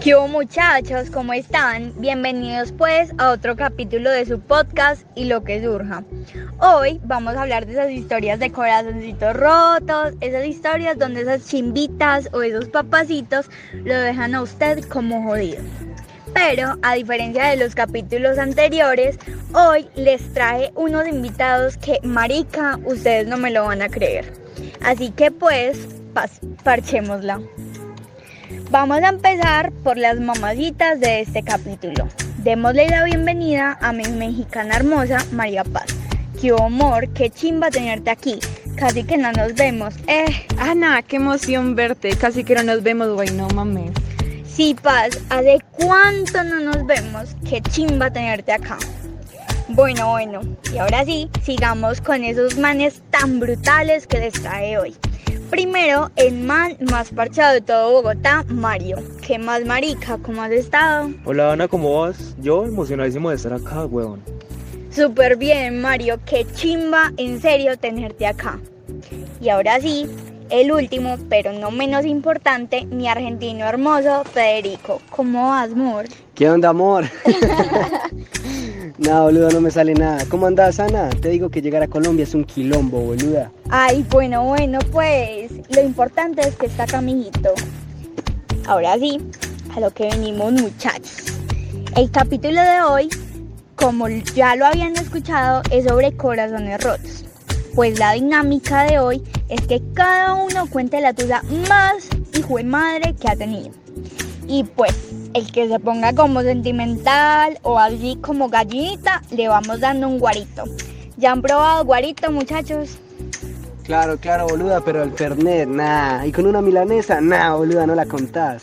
¿Qué hubo muchachos? ¿Cómo están? Bienvenidos pues a otro capítulo de su podcast y lo que surja. Hoy vamos a hablar de esas historias de corazoncitos rotos, esas historias donde esas chimbitas o esos papacitos lo dejan a usted como jodido. Pero a diferencia de los capítulos anteriores, hoy les traje unos invitados que, marica, ustedes no me lo van a creer. Así que pues, parchémosla. Vamos a empezar por las mamacitas de este capítulo. Démosle la bienvenida a mi mexicana hermosa María Paz. Qué amor, qué chimba tenerte aquí. Casi que no nos vemos. Eh. Ana, qué emoción verte. Casi que no nos vemos, güey, no mames. Sí, Paz, ¿hace cuánto no nos vemos? Qué chimba tenerte acá. Bueno, bueno, y ahora sí, sigamos con esos manes tan brutales que les trae hoy. Primero, el man más parchado de todo Bogotá, Mario. ¿Qué más, marica? ¿Cómo has estado? Hola, Ana, ¿cómo vas? Yo emocionadísimo de estar acá, weón. Súper bien, Mario. Qué chimba, en serio, tenerte acá. Y ahora sí, el último, pero no menos importante, mi argentino hermoso, Federico. ¿Cómo vas, amor? ¿Qué onda, amor? no, boludo, no me sale nada. ¿Cómo andás, Ana? Te digo que llegar a Colombia es un quilombo, boluda. Ay, bueno, bueno, pues lo importante es que está acá, Ahora sí, a lo que venimos, muchachos. El capítulo de hoy, como ya lo habían escuchado, es sobre corazones rotos. Pues la dinámica de hoy es que cada uno cuente la tuya más hijo de madre que ha tenido. Y pues el que se ponga como sentimental o así como gallinita, le vamos dando un guarito. ¿Ya han probado guarito, muchachos? Claro, claro, boluda, pero el Fernet, nah. Y con una milanesa, nah, boluda, no la contás.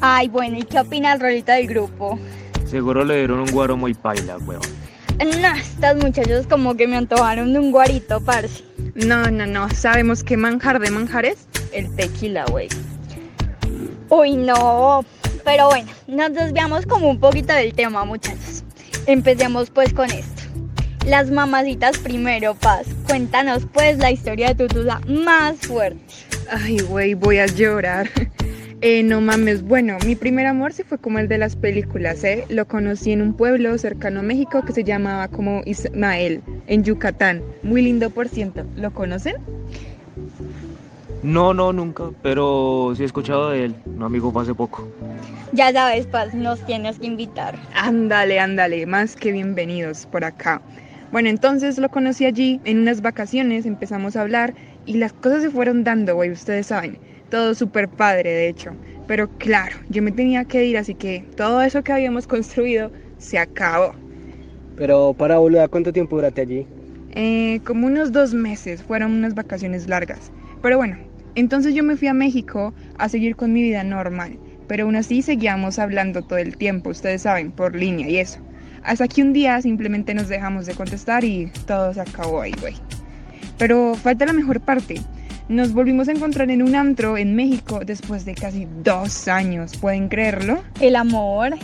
Ay, bueno, ¿y qué opina el rolito del grupo? Seguro le dieron un guaro muy paila, weón. No, estos muchachos como que me antojaron de un guarito, parce. No, no, no. ¿Sabemos qué manjar de manjares? El tequila, güey. Uy, no. Pero bueno, nos desviamos como un poquito del tema, muchachos. Empecemos pues con esto. Las mamacitas primero, Paz. Cuéntanos pues la historia de tu duda más fuerte. Ay, güey, voy a llorar. Eh, no mames, bueno, mi primer amor sí fue como el de las películas, ¿eh? Lo conocí en un pueblo cercano a México que se llamaba como Ismael, en Yucatán. Muy lindo por ciento. ¿Lo conocen? No, no, nunca, pero sí he escuchado de él. No, amigo, fue hace poco. Ya sabes, Paz, nos tienes que invitar. Ándale, ándale, más que bienvenidos por acá. Bueno, entonces lo conocí allí, en unas vacaciones, empezamos a hablar y las cosas se fueron dando, güey, ustedes saben. Todo súper padre, de hecho. Pero claro, yo me tenía que ir, así que todo eso que habíamos construido se acabó. Pero para boluda, ¿cuánto tiempo duraste allí? Eh, como unos dos meses, fueron unas vacaciones largas. Pero bueno, entonces yo me fui a México a seguir con mi vida normal. Pero aún así seguíamos hablando todo el tiempo, ustedes saben, por línea y eso. Hasta que un día simplemente nos dejamos de contestar y todo se acabó ahí, güey. Pero falta la mejor parte. Nos volvimos a encontrar en un antro en México después de casi dos años, ¿pueden creerlo? El amor.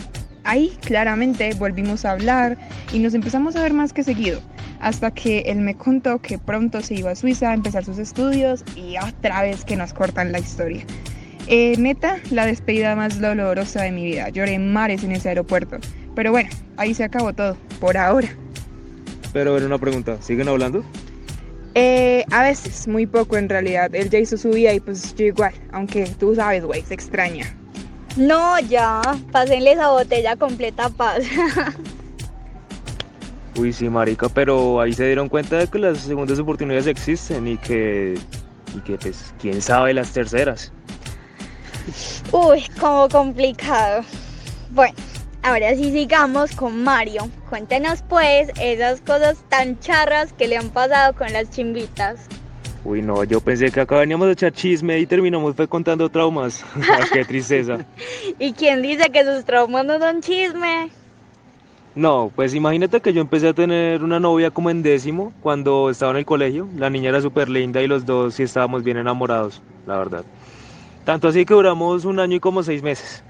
Ahí claramente volvimos a hablar y nos empezamos a ver más que seguido, hasta que él me contó que pronto se iba a Suiza a empezar sus estudios y otra vez que nos cortan la historia. Eh, neta, la despedida más dolorosa de mi vida. Lloré mares en ese aeropuerto. Pero bueno, ahí se acabó todo, por ahora. Pero era una pregunta, ¿siguen hablando? Eh, a veces, muy poco en realidad. Él ya hizo su vida y pues yo igual. Aunque tú sabes, güey, se extraña. No, ya. Pásenle esa botella completa paz. Uy, sí, marica, pero ahí se dieron cuenta de que las segundas oportunidades existen y que, y que pues, quién sabe las terceras. Uy, como complicado. Bueno, Ahora sí sigamos con Mario. Cuéntenos pues esas cosas tan charras que le han pasado con las chimbitas. Uy, no, yo pensé que acá veníamos a echar chisme y terminamos fue contando traumas. Ah, qué tristeza. ¿Y quién dice que sus traumas no son chisme? No, pues imagínate que yo empecé a tener una novia como en décimo cuando estaba en el colegio. La niña era súper linda y los dos sí estábamos bien enamorados, la verdad. Tanto así que duramos un año y como seis meses.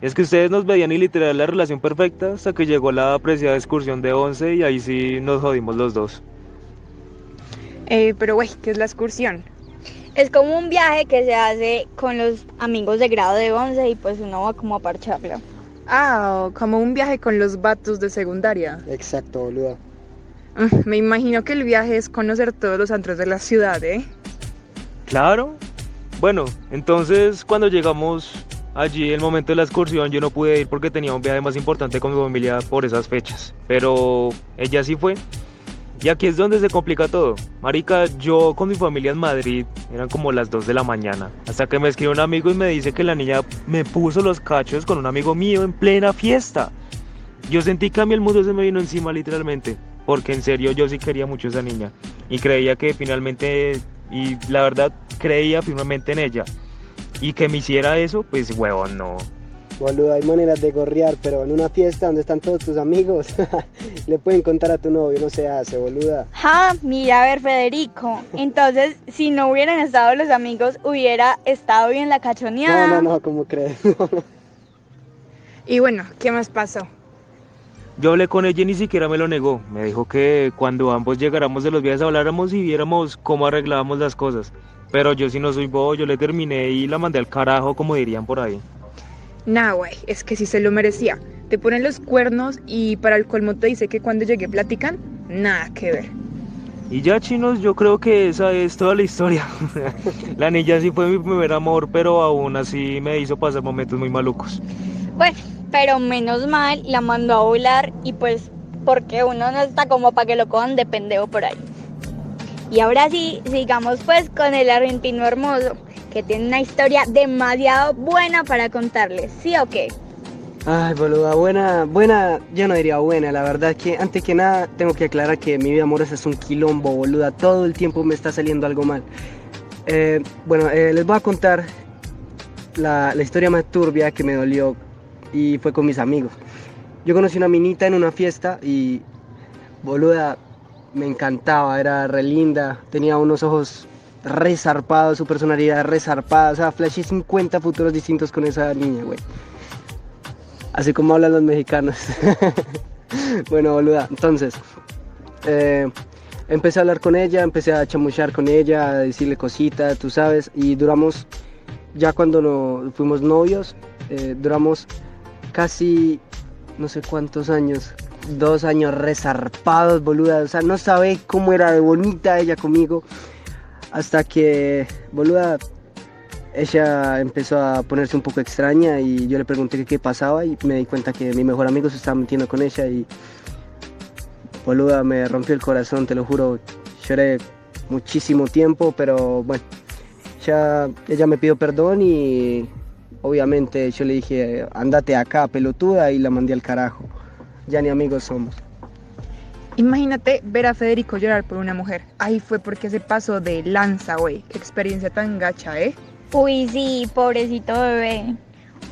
Es que ustedes nos veían y literal la relación perfecta hasta que llegó la apreciada excursión de 11 y ahí sí nos jodimos los dos. Eh, pero güey, ¿qué es la excursión? Es como un viaje que se hace con los amigos de grado de 11 y pues uno va como a parcharlo. Ah, como un viaje con los vatos de secundaria. Exacto, boluda. Mm, Me imagino que el viaje es conocer todos los antros de la ciudad, ¿eh? Claro. Bueno, entonces cuando llegamos allí, el momento de la excursión, yo no pude ir porque tenía un viaje más importante con mi familia por esas fechas. Pero ella sí fue. Y aquí es donde se complica todo. Marica, yo con mi familia en Madrid eran como las 2 de la mañana. Hasta que me escribe un amigo y me dice que la niña me puso los cachos con un amigo mío en plena fiesta. Yo sentí que a mí el mundo se me vino encima literalmente. Porque en serio yo sí quería mucho a esa niña. Y creía que finalmente, y la verdad creía firmemente en ella. Y que me hiciera eso, pues huevón, no. Boluda, hay maneras de gorrear, pero en una fiesta donde están todos tus amigos, le pueden contar a tu novio, no se hace, boluda. Ja, mira a ver Federico. Entonces, si no hubieran estado los amigos, hubiera estado bien la cachoneada. No, no, no, ¿cómo crees? Y bueno, ¿qué más pasó? Yo hablé con ella y ni siquiera me lo negó. Me dijo que cuando ambos llegáramos de los viajes habláramos y viéramos cómo arreglábamos las cosas. Pero yo si no soy bobo, yo le terminé y la mandé al carajo, como dirían por ahí. Nah, güey, es que sí se lo merecía. Te ponen los cuernos y para el colmo te dice que cuando llegue platican, nada que ver. Y ya chinos, yo creo que esa es toda la historia. la niña sí fue mi primer amor, pero aún así me hizo pasar momentos muy malucos. Bueno, pero menos mal la mandó a volar y pues porque uno no está como para que lo cojan de pendejo por ahí. Y ahora sí, sigamos pues con el argentino hermoso, que tiene una historia demasiado buena para contarles, ¿sí o qué? Ay, boluda, buena, buena, yo no diría buena, la verdad es que antes que nada tengo que aclarar que mi vida amorosa es un quilombo, boluda, todo el tiempo me está saliendo algo mal. Eh, bueno, eh, les voy a contar la, la historia más turbia que me dolió y fue con mis amigos. Yo conocí una minita en una fiesta y, boluda, me encantaba, era re linda, tenía unos ojos resarpados, su personalidad resarpada, o sea, flashé 50 futuros distintos con esa niña, güey. Así como hablan los mexicanos. bueno, boluda, entonces, eh, empecé a hablar con ella, empecé a chamuchar con ella, a decirle cositas, tú sabes, y duramos, ya cuando no, fuimos novios, eh, duramos casi, no sé cuántos años, dos años resarpados, boluda, o sea, no sabe cómo era de bonita ella conmigo, hasta que, boluda, ella empezó a ponerse un poco extraña y yo le pregunté qué pasaba y me di cuenta que mi mejor amigo se estaba metiendo con ella y boluda me rompió el corazón, te lo juro, lloré muchísimo tiempo, pero bueno, ya ella me pidió perdón y obviamente yo le dije, andate acá, pelotuda, y la mandé al carajo. Ya ni amigos somos. Imagínate ver a Federico llorar por una mujer. Ahí fue porque se pasó de lanza, güey. Qué experiencia tan gacha, ¿eh? Uy, sí, pobrecito bebé.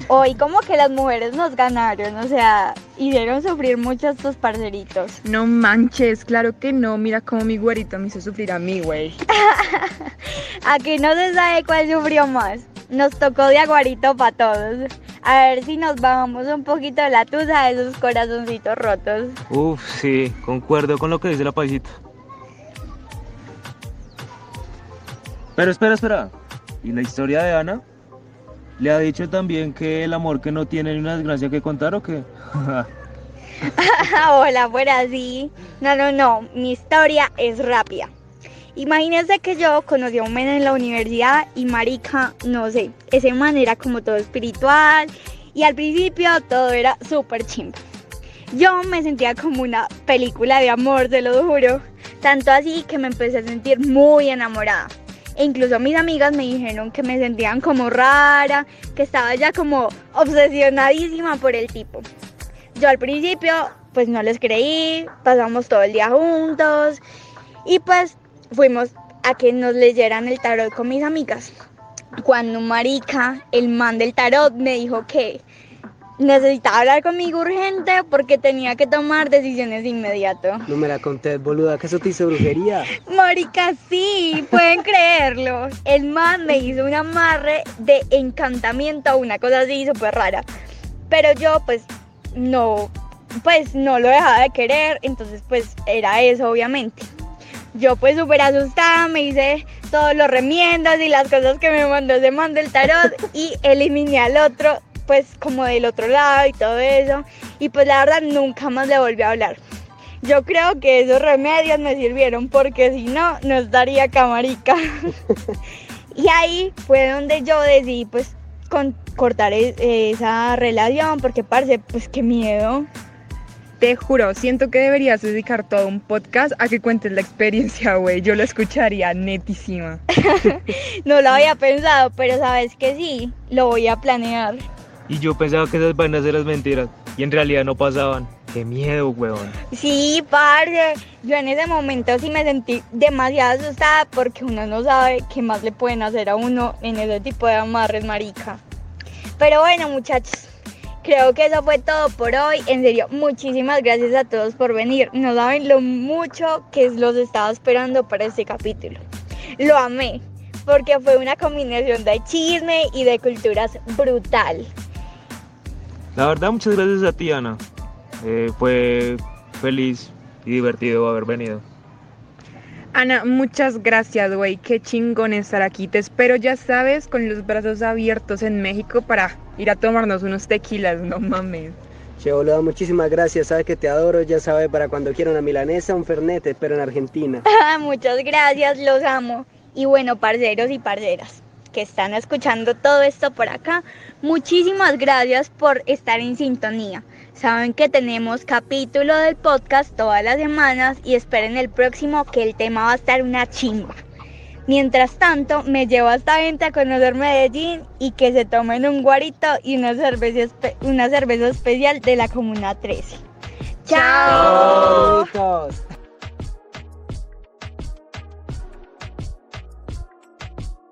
Hoy como que las mujeres nos ganaron, o sea, hicieron sufrir mucho a estos parceritos. No manches, claro que no. Mira cómo mi güerito me hizo sufrir a mí, güey. Aquí no se sabe cuál sufrió más. Nos tocó de aguarito para todos. A ver si nos bajamos un poquito de la tusa de esos corazoncitos rotos. Uf, sí, concuerdo con lo que dice la paisita. Pero espera, espera. ¿Y la historia de Ana? ¿Le ha dicho también que el amor que no tiene ni una desgracia que contar o qué? Hola, fuera así. No, no, no. Mi historia es rápida. Imagínense que yo conocí a un men en la universidad y marica, no sé, ese man era como todo espiritual y al principio todo era súper chimba. Yo me sentía como una película de amor, te lo juro. Tanto así que me empecé a sentir muy enamorada. E incluso mis amigas me dijeron que me sentían como rara, que estaba ya como obsesionadísima por el tipo. Yo al principio pues no les creí, pasamos todo el día juntos y pues fuimos a que nos leyeran el tarot con mis amigas. Cuando marica, el man del tarot, me dijo que necesitaba hablar conmigo urgente porque tenía que tomar decisiones de inmediato. No me la conté, boluda, ¿acaso te hizo brujería? Marica, sí, pueden creerlo. El man me hizo un amarre de encantamiento, una cosa así súper rara. Pero yo pues no, pues no lo dejaba de querer, entonces pues era eso obviamente. Yo pues súper asustada me hice todos los remiendos y las cosas que me mandó ese mando el tarot y eliminé al otro, pues como del otro lado y todo eso. Y pues la verdad nunca más le volví a hablar. Yo creo que esos remedios me sirvieron porque si no, no estaría camarica. y ahí fue donde yo decidí pues con, cortar es- esa relación porque parce, pues qué miedo. Te juro, siento que deberías dedicar todo un podcast a que cuentes la experiencia, güey. Yo lo escucharía netísima. No lo había pensado, pero sabes que sí, lo voy a planear. Y yo pensaba que esas vainas eran mentiras y en realidad no pasaban. Qué miedo, weón. Sí, parce, yo en ese momento sí me sentí demasiado asustada porque uno no sabe qué más le pueden hacer a uno en ese tipo de amarres, marica. Pero bueno, muchachos, creo que eso fue todo por hoy. En serio, muchísimas gracias a todos por venir. No saben lo mucho que los estaba esperando para este capítulo. Lo amé, porque fue una combinación de chisme y de culturas brutal. La verdad, muchas gracias a ti, Ana. Eh, fue feliz y divertido haber venido. Ana, muchas gracias, güey. Qué chingón estar aquí. Te espero, ya sabes, con los brazos abiertos en México para ir a tomarnos unos tequilas, no mames. Che, muchísimas gracias. Sabes que te adoro. Ya sabes, para cuando quiera una milanesa, un fernete, pero en Argentina. Muchas gracias, los amo. Y bueno, parceros y parceras que están escuchando todo esto por acá, muchísimas gracias por estar en sintonía. Saben que tenemos capítulo del podcast todas las semanas y esperen el próximo que el tema va a estar una chimba. Mientras tanto, me llevo hasta venta a conocer Medellín y que se tomen un guarito y una cerveza, una cerveza especial de la Comuna 13. ¡Chao! Chao.